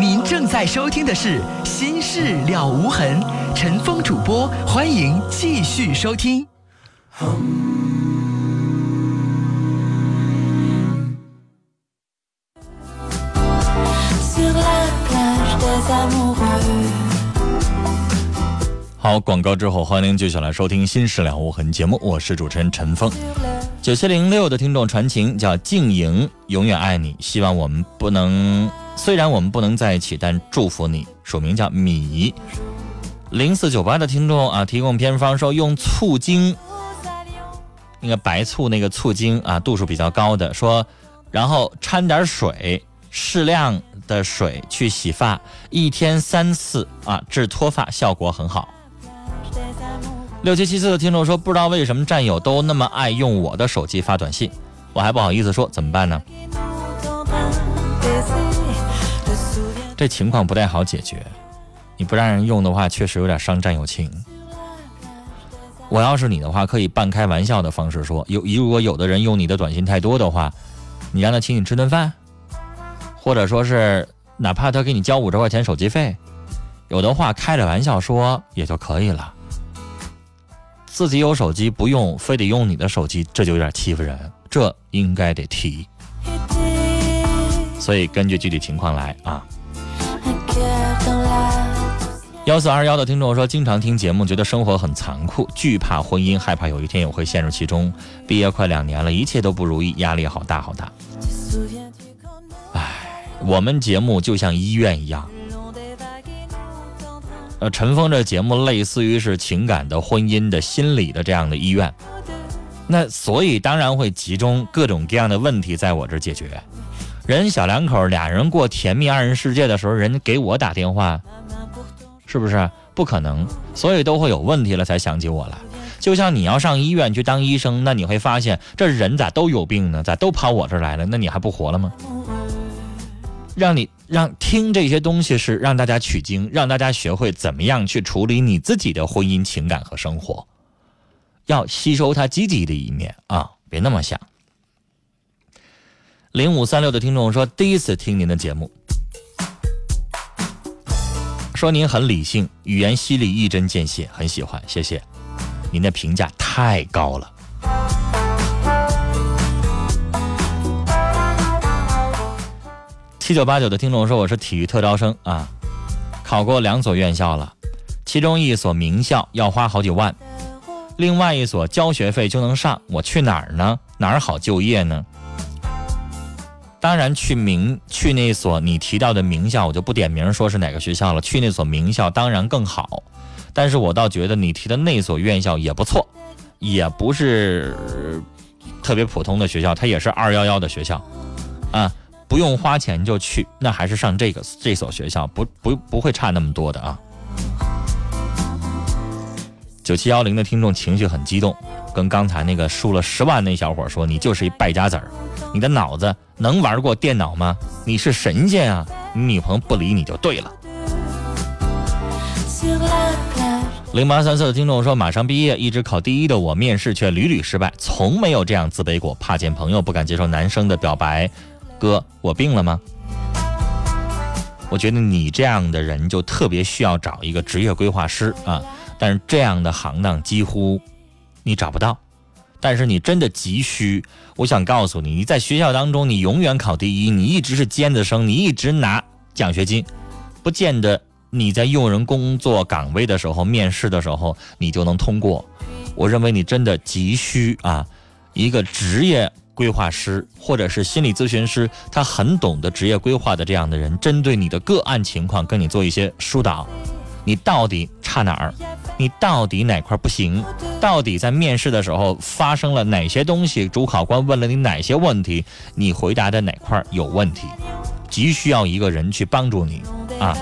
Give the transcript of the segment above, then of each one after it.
您正在收听的是《心事了无痕》，陈峰主播，欢迎继续收听。好，广告之后，欢迎您继续来收听《新事了无痕》节目，我是主持人陈峰。九七零六的听众传情叫静莹，永远爱你，希望我们不能，虽然我们不能在一起，但祝福你。署名叫米。零四九八的听众啊，提供偏方说用醋精，那个白醋那个醋精啊，度数比较高的，说然后掺点水，适量的水去洗发，一天三次啊，治脱发效果很好。六七七四的听众说，不知道为什么战友都那么爱用我的手机发短信，我还不好意思说，怎么办呢？这情况不太好解决，你不让人用的话，确实有点伤战友情。我要是你的话，可以半开玩笑的方式说，有如果有的人用你的短信太多的话，你让他请你吃顿饭，或者说是哪怕他给你交五十块钱手机费，有的话开着玩笑说也就可以了。自己有手机不用，非得用你的手机，这就有点欺负人，这应该得提。所以根据具体情况来啊。幺四二幺的听众说，经常听节目，觉得生活很残酷，惧怕婚姻，害怕有一天我会陷入其中。毕业快两年了，一切都不如意，压力好大好大。唉，我们节目就像医院一样。呃，陈峰这节目类似于是情感的、婚姻的、心理的这样的医院，那所以当然会集中各种各样的问题在我这解决。人小两口俩人过甜蜜二人世界的时候，人给我打电话，是不是不可能？所以都会有问题了才想起我来。就像你要上医院去当医生，那你会发现这人咋都有病呢？咋都跑我这儿来了？那你还不活了吗？让你让听这些东西是让大家取经，让大家学会怎么样去处理你自己的婚姻情感和生活，要吸收它积极的一面啊，别那么想。零五三六的听众说，第一次听您的节目，说您很理性，语言犀利，一针见血，很喜欢，谢谢，您的评价太高了。七九八九的听众说：“我是体育特招生啊，考过两所院校了，其中一所名校要花好几万，另外一所交学费就能上，我去哪儿呢？哪儿好就业呢？当然去名去那所你提到的名校，我就不点名说是哪个学校了。去那所名校当然更好，但是我倒觉得你提的那所院校也不错，也不是特别普通的学校，它也是二幺幺的学校，啊。”不用花钱就去，那还是上这个这所学校，不不不会差那么多的啊。九七幺零的听众情绪很激动，跟刚才那个输了十万那小伙说：“你就是一败家子儿，你的脑子能玩过电脑吗？你是神仙啊！你女朋友不理你就对了。”零八三四的听众说：“马上毕业，一直考第一的我，面试却屡屡失败，从没有这样自卑过，怕见朋友，不敢接受男生的表白。”哥，我病了吗？我觉得你这样的人就特别需要找一个职业规划师啊，但是这样的行当几乎你找不到。但是你真的急需，我想告诉你，你在学校当中你永远考第一，你一直是尖子生，你一直拿奖学金，不见得你在用人工作岗位的时候面试的时候你就能通过。我认为你真的急需啊一个职业。规划师或者是心理咨询师，他很懂得职业规划的这样的人，针对你的个案情况，跟你做一些疏导。你到底差哪儿？你到底哪块不行？到底在面试的时候发生了哪些东西？主考官问了你哪些问题？你回答的哪块有问题？急需要一个人去帮助你啊！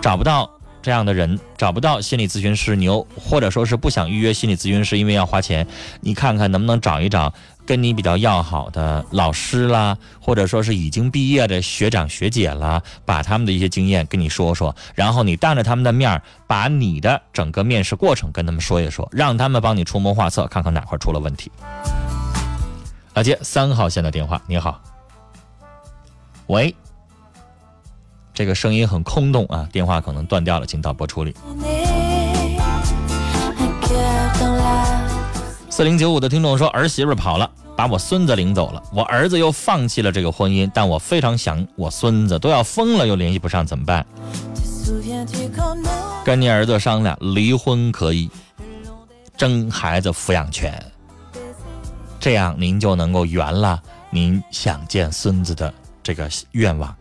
找不到这样的人，找不到心理咨询师，你又或者说是不想预约心理咨询师，因为要花钱，你看看能不能找一找。跟你比较要好的老师啦，或者说是已经毕业的学长学姐啦，把他们的一些经验跟你说说，然后你当着他们的面把你的整个面试过程跟他们说一说，让他们帮你出谋划策，看看哪块出了问题。来接三号线的电话，你好，喂，这个声音很空洞啊，电话可能断掉了，请导播处理。四零九五的听众说，儿媳妇跑了，把我孙子领走了，我儿子又放弃了这个婚姻，但我非常想我孙子，都要疯了又联系不上，怎么办？跟你儿子商量，离婚可以，争孩子抚养权，这样您就能够圆了您想见孙子的这个愿望。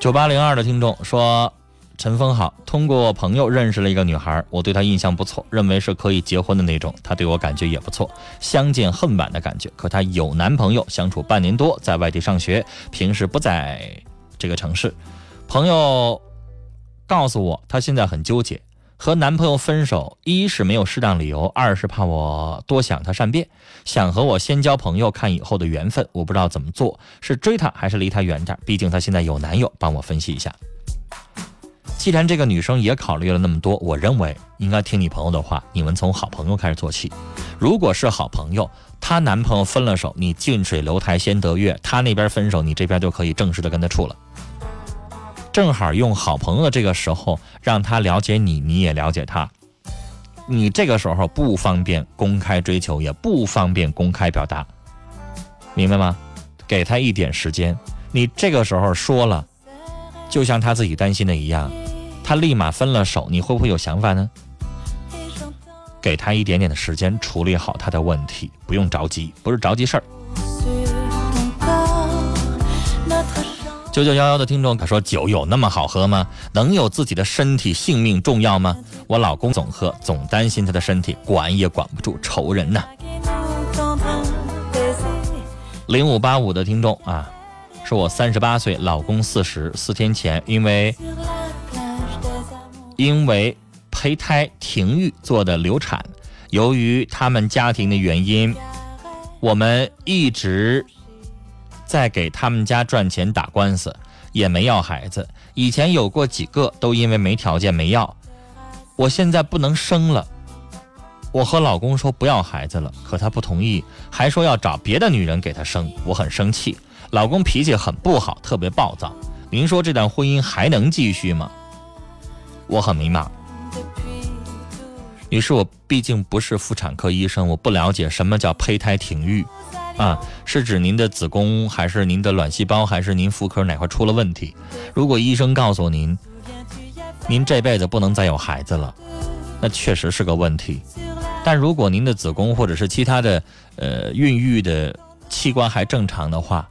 九八零二的听众说：“陈峰好，通过朋友认识了一个女孩，我对她印象不错，认为是可以结婚的那种。她对我感觉也不错，相见恨晚的感觉。可她有男朋友，相处半年多，在外地上学，平时不在这个城市。朋友告诉我，她现在很纠结。”和男朋友分手，一是没有适当理由，二是怕我多想他善变，想和我先交朋友，看以后的缘分。我不知道怎么做，是追他还是离他远点？毕竟他现在有男友，帮我分析一下。既然这个女生也考虑了那么多，我认为应该听你朋友的话，你们从好朋友开始做起。如果是好朋友，她男朋友分了手，你近水楼台先得月，她那边分手，你这边就可以正式的跟他处了。正好用好朋友的这个时候，让他了解你，你也了解他。你这个时候不方便公开追求，也不方便公开表达，明白吗？给他一点时间。你这个时候说了，就像他自己担心的一样，他立马分了手，你会不会有想法呢？给他一点点的时间处理好他的问题，不用着急，不是着急事儿。九九幺幺的听众他说：“酒有那么好喝吗？能有自己的身体性命重要吗？我老公总喝，总担心他的身体，管也管不住，愁人呐。”零五八五的听众啊，说我三十八岁，老公四十，四天前因为因为胚胎停育做的流产，由于他们家庭的原因，我们一直。在给他们家赚钱打官司，也没要孩子。以前有过几个，都因为没条件没要。我现在不能生了，我和老公说不要孩子了，可他不同意，还说要找别的女人给他生。我很生气，老公脾气很不好，特别暴躁。您说这段婚姻还能继续吗？我很迷茫。女士，我毕竟不是妇产科医生，我不了解什么叫胚胎停育。啊，是指您的子宫，还是您的卵细胞，还是您妇科哪块出了问题？如果医生告诉您，您这辈子不能再有孩子了，那确实是个问题。但如果您的子宫或者是其他的呃孕育的器官还正常的话，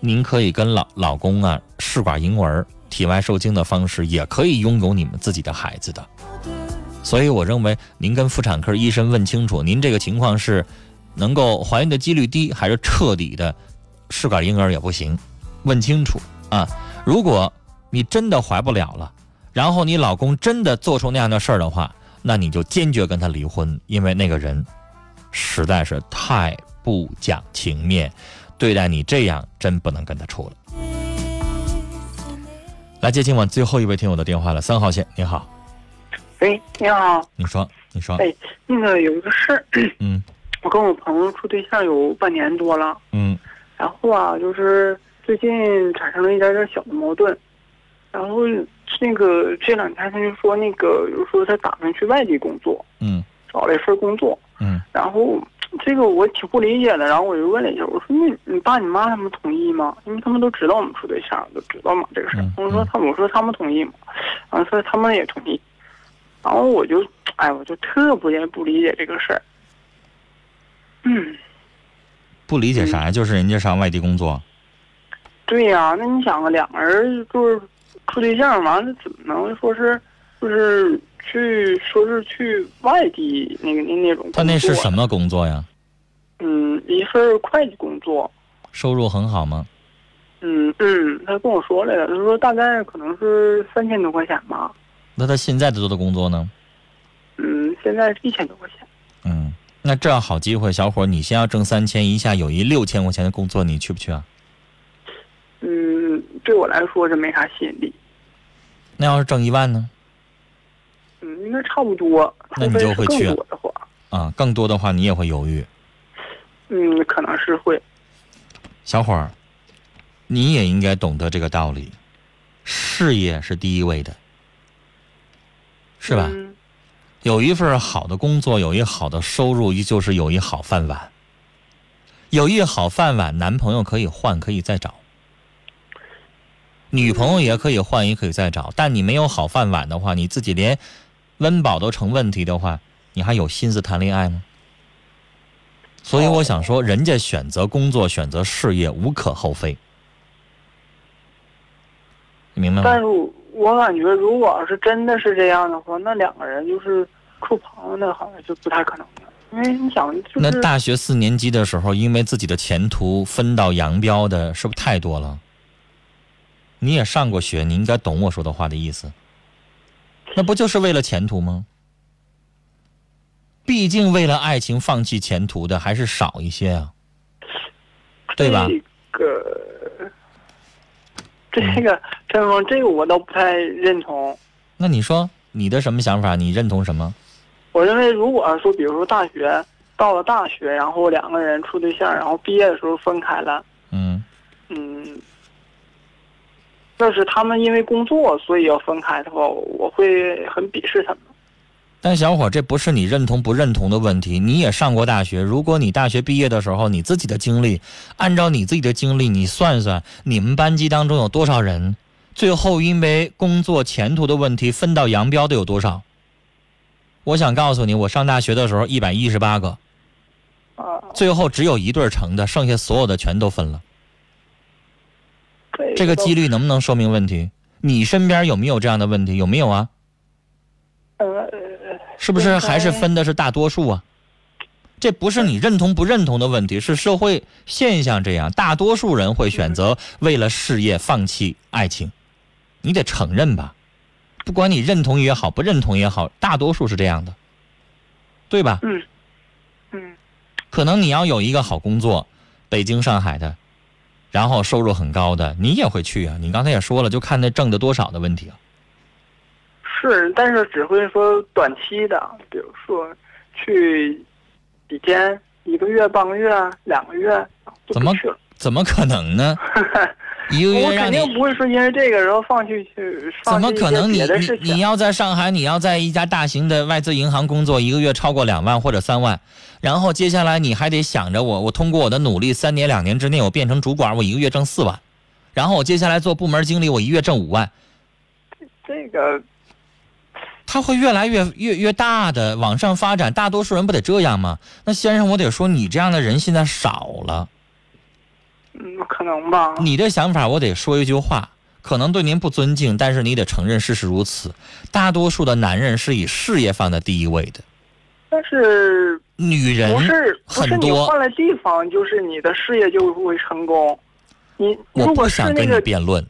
您可以跟老老公啊试管婴儿、体外受精的方式，也可以拥有你们自己的孩子的。所以我认为，您跟妇产科医生问清楚，您这个情况是。能够怀孕的几率低，还是彻底的试管婴儿也不行，问清楚啊！如果你真的怀不了了，然后你老公真的做出那样的事儿的话，那你就坚决跟他离婚，因为那个人实在是太不讲情面，对待你这样真不能跟他处了。来接今晚最后一位听友的电话了，三号线，你好。喂，你好。你说，你说。哎，那个有一个事儿。嗯。我跟我朋友处对象有半年多了，嗯，然后啊，就是最近产生了一点点小的矛盾，然后那个这两天他就说那个，就说他打算去外地工作，嗯，找了一份工作，嗯，然后这个我挺不理解的，然后我就问了一下，我说那你爸你妈他们同意吗？因为他们都知道我们处对象，都知道嘛这个事儿。我说他们我说他们同意吗？然后说他们也同意，然后我就哎我就特别不理解这个事儿。嗯，不理解啥呀？就是人家上外地工作。对呀，那你想啊，两个人就是处对象，完了怎么能说是就是去说是去外地那个那那种？他那是什么工作呀？嗯，一份会计工作。收入很好吗？嗯嗯，他跟我说来了，他说大概可能是三千多块钱吧。那他现在做的工作呢？嗯，现在是一千多块钱。嗯。那这样好机会，小伙，你先要挣三千，一下有一六千块钱的工作，你去不去啊？嗯，对我来说是没啥吸引力。那要是挣一万呢？嗯，应该差不多。那你就会去。啊，更多的话你也会犹豫。嗯，可能是会。小伙儿，你也应该懂得这个道理，事业是第一位的，是吧？嗯有一份好的工作，有一好的收入，依旧是有一好饭碗。有一好饭碗，男朋友可以换，可以再找；女朋友也可以换，也可以再找。但你没有好饭碗的话，你自己连温饱都成问题的话，你还有心思谈恋爱吗？所以我想说，人家选择工作、选择事业无可厚非，你明白吗？但我我感觉，如果要是真的是这样的话，那两个人就是处朋友，那好像就不太可能了。因为你想，就是那大学四年级的时候，因为自己的前途分道扬镳的，是不是太多了？你也上过学，你应该懂我说的话的意思。那不就是为了前途吗？毕竟为了爱情放弃前途的还是少一些啊，对吧？这个，这个陈峰，这个我倒不太认同。那你说你的什么想法？你认同什么？我认为，如果说，比如说大学到了大学，然后两个人处对象，然后毕业的时候分开了，嗯，嗯，要是他们因为工作所以要分开的话，我会很鄙视他们。但小伙，这不是你认同不认同的问题。你也上过大学，如果你大学毕业的时候，你自己的经历，按照你自己的经历，你算算，你们班级当中有多少人，最后因为工作前途的问题分道扬镳的有多少？我想告诉你，我上大学的时候一百一十八个，啊，最后只有一对成的，剩下所有的全都分了。这这个几率能不能说明问题？你身边有没有这样的问题？有没有啊？呃，是不是还是分的是大多数啊？这不是你认同不认同的问题，是社会现象这样，大多数人会选择为了事业放弃爱情，你得承认吧？不管你认同也好，不认同也好，大多数是这样的，对吧？嗯嗯可能你要有一个好工作，北京、上海的，然后收入很高的，你也会去啊。你刚才也说了，就看那挣的多少的问题啊。是，但是只会说短期的，比如说去几天、一个月、半个月、两个月就怎么。怎么可能呢？一个我月让你肯定不会说因为这个然后放弃去怎么可能你？你别的事你要在上海，你要在一家大型的外资银行工作，一个月超过两万或者三万，然后接下来你还得想着我，我通过我的努力，三年两年之内我变成主管，我一个月挣四万，然后我接下来做部门经理，我一月挣五万，这个它会越来越越越大的往上发展。大多数人不得这样吗？那先生，我得说你这样的人现在少了。嗯可能吧。你的想法，我得说一句话，可能对您不尊敬，但是你得承认事实如此。大多数的男人是以事业放在第一位的，但是女人不是不是你很多。换了地方，就是你的事业就会成功。你我不想跟你辩论，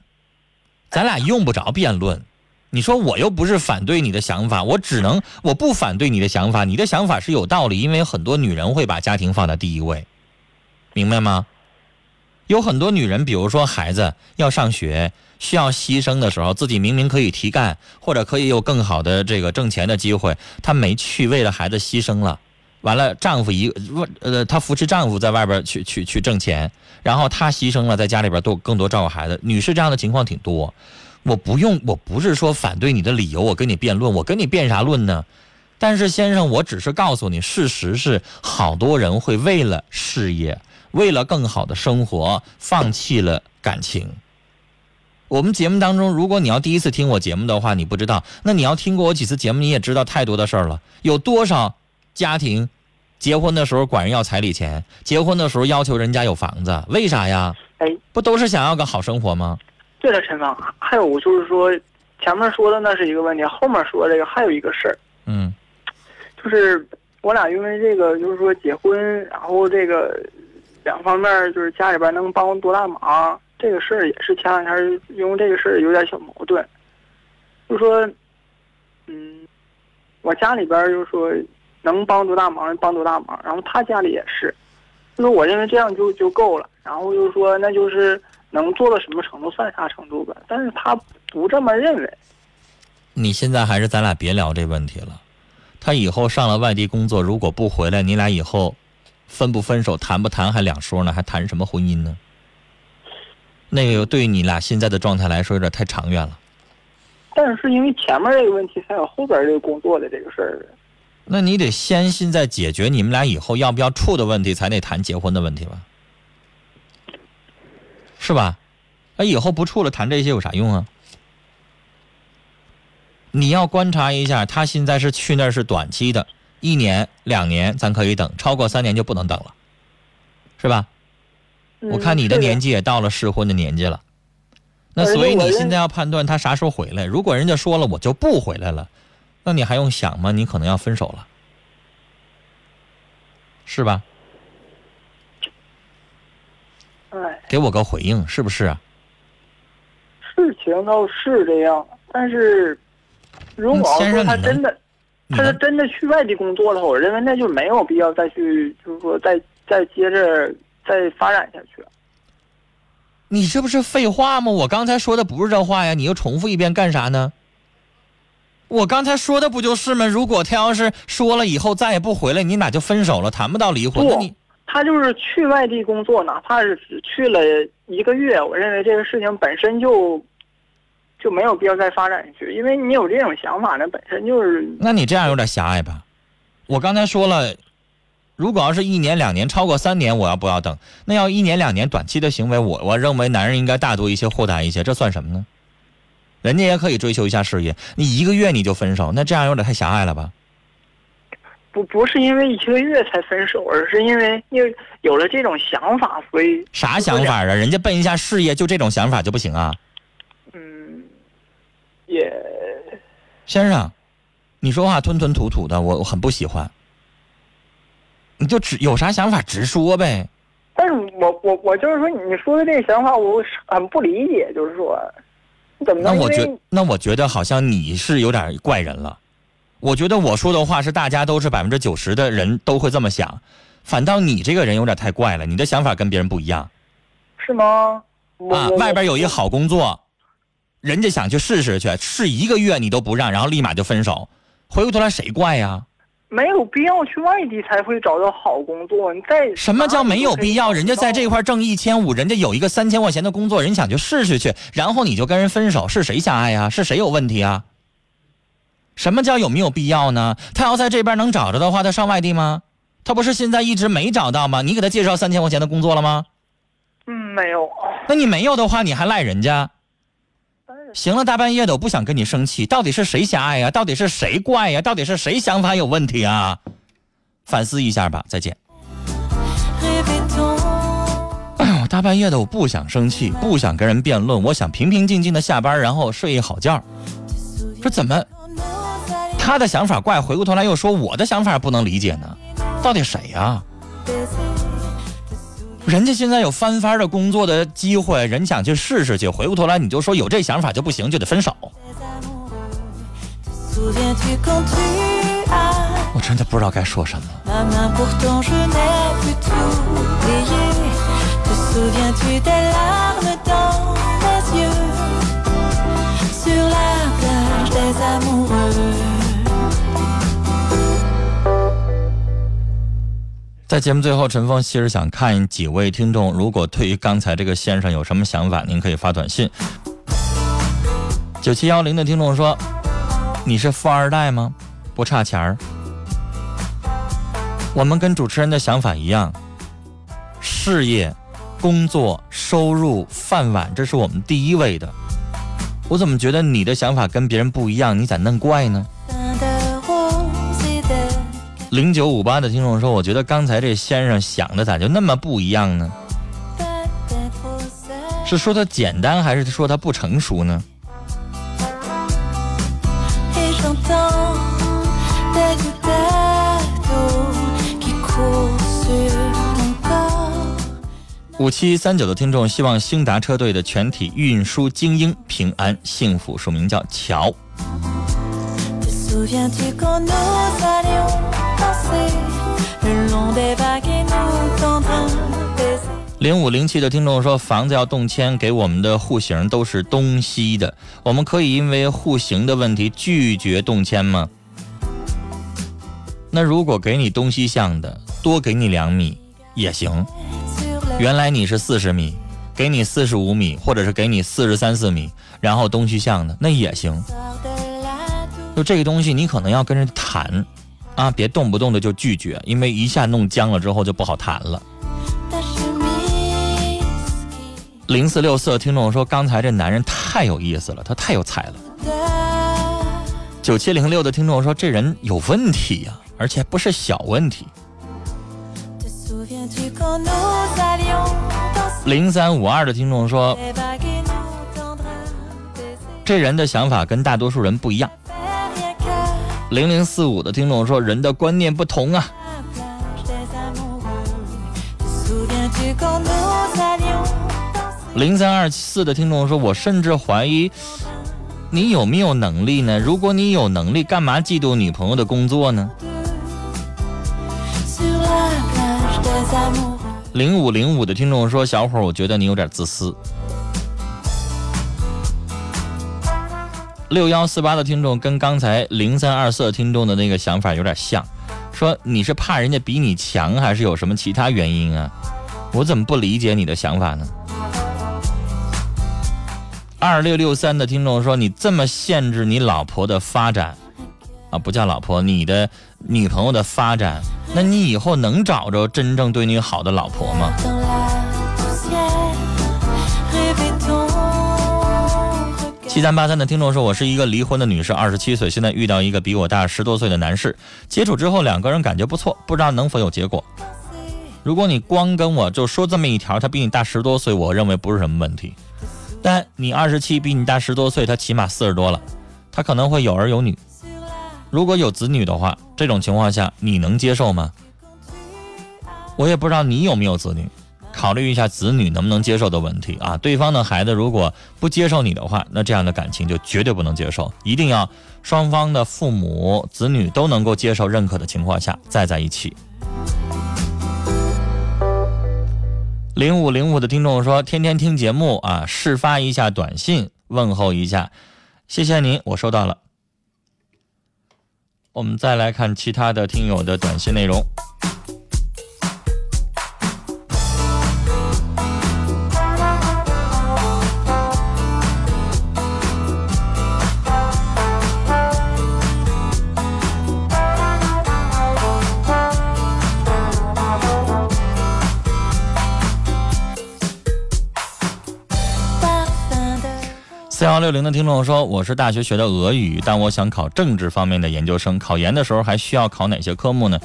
咱俩用不着辩论。你说我又不是反对你的想法，我只能我不反对你的想法，你的想法是有道理，因为很多女人会把家庭放在第一位，明白吗？有很多女人，比如说孩子要上学，需要牺牲的时候，自己明明可以提干，或者可以有更好的这个挣钱的机会，她没去，为了孩子牺牲了。完了，丈夫一呃，她扶持丈夫在外边去去去挣钱，然后她牺牲了，在家里边多更多照顾孩子。女士这样的情况挺多。我不用，我不是说反对你的理由，我跟你辩论，我跟你辩啥论呢？但是先生，我只是告诉你，事实是好多人会为了事业，为了更好的生活，放弃了感情。我们节目当中，如果你要第一次听我节目的话，你不知道，那你要听过我几次节目，你也知道太多的事儿了。有多少家庭结婚的时候管人要彩礼钱，结婚的时候要求人家有房子，为啥呀？哎，不都是想要个好生活吗？对了，陈芳，还有就是说，前面说的那是一个问题，后面说这个还有一个事儿，嗯。就是我俩因为这个，就是说结婚，然后这个两方面就是家里边能帮我多大忙，这个事儿也是前两天因为这个事儿有点小矛盾，就说，嗯，我家里边就是说能帮多大忙帮多大忙，然后他家里也是，就是我认为这样就就够了，然后就是说那就是能做到什么程度算啥程度吧，但是他不这么认为。你现在还是咱俩别聊这问题了。他以后上了外地工作，如果不回来，你俩以后分不分手、谈不谈还两说呢，还谈什么婚姻呢？那个对于你俩现在的状态来说有点太长远了。但是因为前面这个问题，才有后边这个工作的这个事儿。那你得先现在解决你们俩以后要不要处的问题，才得谈结婚的问题吧？是吧？那以后不处了，谈这些有啥用啊？你要观察一下，他现在是去那儿是短期的，一年两年咱可以等，超过三年就不能等了，是吧？我看你的年纪也到了适婚的年纪了，那所以你现在要判断他啥时候回来。如果人家说了我就不回来了，那你还用想吗？你可能要分手了，是吧？哎，给我个回应，是不是啊？事情倒是这样，但是如果要说他真的，他是真的去外地工作的话，我认为那就没有必要再去，就是说再再接着。再发展下去，你这不是废话吗？我刚才说的不是这话呀，你又重复一遍干啥呢？我刚才说的不就是吗？如果他要是说了以后再也不回来，你俩就分手了，谈不到离婚。那你他就是去外地工作，哪怕是只去了一个月，我认为这个事情本身就就没有必要再发展下去，因为你有这种想法，那本身就是。那你这样有点狭隘吧？我刚才说了。如果要是一年两年超过三年，我要不要等？那要一年两年短期的行为，我我认为男人应该大度一些、豁达一些，这算什么呢？人家也可以追求一下事业，你一个月你就分手，那这样有点太狭隘了吧？不，不是因为一个月才分手，而是因为因为有了这种想法，所以啥想法啊？人家奔一下事业，就这种想法就不行啊？嗯，也，先生，你说话吞吞吐吐的，我很不喜欢。你就直有啥想法直说呗，但是我我我就是说，你说的这个想法我很不理解，就是说，怎么那我觉那我觉得好像你是有点怪人了。我觉得我说的话是大家都是百分之九十的人都会这么想，反倒你这个人有点太怪了，你的想法跟别人不一样。是吗？啊，外边有一好工作，人家想去试试去，试一个月你都不让，然后立马就分手，回过头来谁怪呀？没有必要去外地才会找到好工作。你在什么叫没有必要？人家在这块挣一千五，人家有一个三千块钱的工作，人想去试试去，然后你就跟人分手，是谁狭隘呀？是谁有问题啊？什么叫有没有必要呢？他要在这边能找着的话，他上外地吗？他不是现在一直没找到吗？你给他介绍三千块钱的工作了吗？嗯，没有。那你没有的话，你还赖人家？行了，大半夜的，我不想跟你生气。到底是谁狭隘呀？到底是谁怪呀？到底是谁想法有问题啊？反思一下吧。再见。哎呦，大半夜的，我不想生气，不想跟人辩论，我想平平静静的下班，然后睡一好觉。这怎么他的想法怪，回过头来又说我的想法不能理解呢？到底谁呀？人家现在有翻番的工作的机会，人想去试试去，回过头来你就说有这想法就不行，就得分手。我真的不知道该说什么。在节目最后，陈峰其实想看几位听众，如果对于刚才这个先生有什么想法，您可以发短信。九七幺零的听众说：“你是富二代吗？不差钱儿。”我们跟主持人的想法一样，事业、工作、收入、饭碗，这是我们第一位的。我怎么觉得你的想法跟别人不一样？你咋弄怪呢？零九五八的听众说：“我觉得刚才这先生想的咋就那么不一样呢？是说他简单，还是说他不成熟呢？”五七三九的听众希望兴达车队的全体运输精英平安幸福，署名叫乔。零五零七的听众说，房子要动迁，给我们的户型都是东西的，我们可以因为户型的问题拒绝动迁吗？那如果给你东西向的，多给你两米也行。原来你是四十米，给你四十五米，或者是给你四十三四米，然后东西向的那也行。就这个东西，你可能要跟人谈，啊，别动不动的就拒绝，因为一下弄僵了之后就不好谈了。零四六四的听众说：“刚才这男人太有意思了，他太有才了。”九七零六的听众说：“这人有问题呀，而且不是小问题。”零三五二的听众说：“这人的想法跟大多数人不一样。”零零四五的听众说：“人的观念不同啊。”零三二四的听众说：“我甚至怀疑你有没有能力呢？如果你有能力，干嘛嫉妒女朋友的工作呢？”零五零五的听众说：“小伙，我觉得你有点自私。”六幺四八的听众跟刚才零三二四听众的那个想法有点像，说你是怕人家比你强，还是有什么其他原因啊？我怎么不理解你的想法呢？二六六三的听众说：“你这么限制你老婆的发展，啊，不叫老婆，你的女朋友的发展，那你以后能找着真正对你好的老婆吗？”七三八三的听众说：“我是一个离婚的女士，二十七岁，现在遇到一个比我大十多岁的男士，接触之后两个人感觉不错，不知道能否有结果。如果你光跟我就说这么一条，他比你大十多岁，我认为不是什么问题。”但你二十七，比你大十多岁，他起码四十多了，他可能会有儿有女。如果有子女的话，这种情况下你能接受吗？我也不知道你有没有子女，考虑一下子女能不能接受的问题啊。对方的孩子如果不接受你的话，那这样的感情就绝对不能接受，一定要双方的父母、子女都能够接受、认可的情况下再在一起。零五零五的听众说：“天天听节目啊，试发一下短信问候一下，谢谢您，我收到了。”我们再来看其他的听友的短信内容。六零的听众说：“我是大学学的俄语，但我想考政治方面的研究生。考研的时候还需要考哪些科目呢？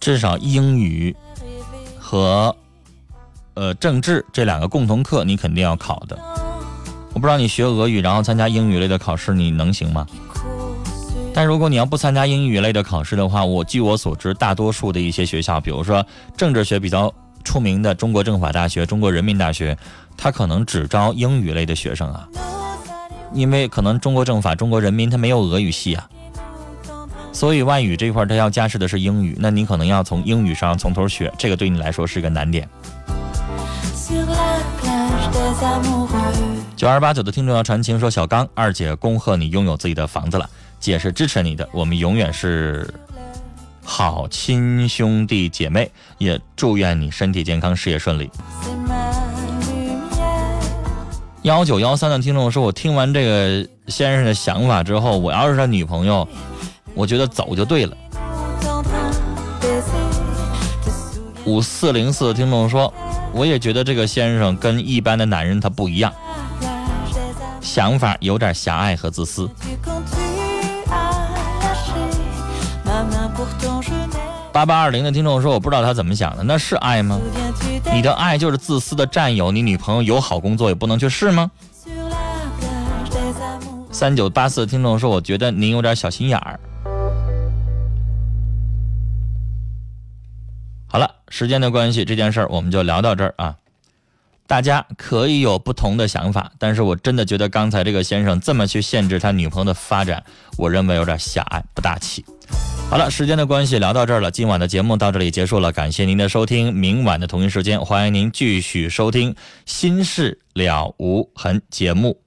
至少英语和呃政治这两个共同课你肯定要考的。我不知道你学俄语然后参加英语类的考试你能行吗？但如果你要不参加英语类的考试的话，我据我所知，大多数的一些学校，比如说政治学比较出名的中国政法大学、中国人民大学。”他可能只招英语类的学生啊，因为可能中国政法、中国人民他没有俄语系啊，所以外语这块他要加试的是英语，那你可能要从英语上从头学，这个对你来说是个难点。九二八九的听众要传情说：“小刚二姐恭贺你拥有自己的房子了，姐是支持你的，我们永远是好亲兄弟姐妹，也祝愿你身体健康，事业顺利。”幺九幺三的听众说：“我听完这个先生的想法之后，我要是他女朋友，我觉得走就对了。”五四零四的听众说：“我也觉得这个先生跟一般的男人他不一样，想法有点狭隘和自私。”八八二零的听众说：“我不知道他怎么想的，那是爱吗？你的爱就是自私的占有，你女朋友有好工作也不能去试吗？”三九八四听众说：“我觉得您有点小心眼儿。”好了，时间的关系，这件事儿我们就聊到这儿啊。大家可以有不同的想法，但是我真的觉得刚才这个先生这么去限制他女朋友的发展，我认为有点狭隘，不大气。好了，时间的关系，聊到这儿了。今晚的节目到这里结束了，感谢您的收听。明晚的同一时间，欢迎您继续收听《心事了无痕》节目。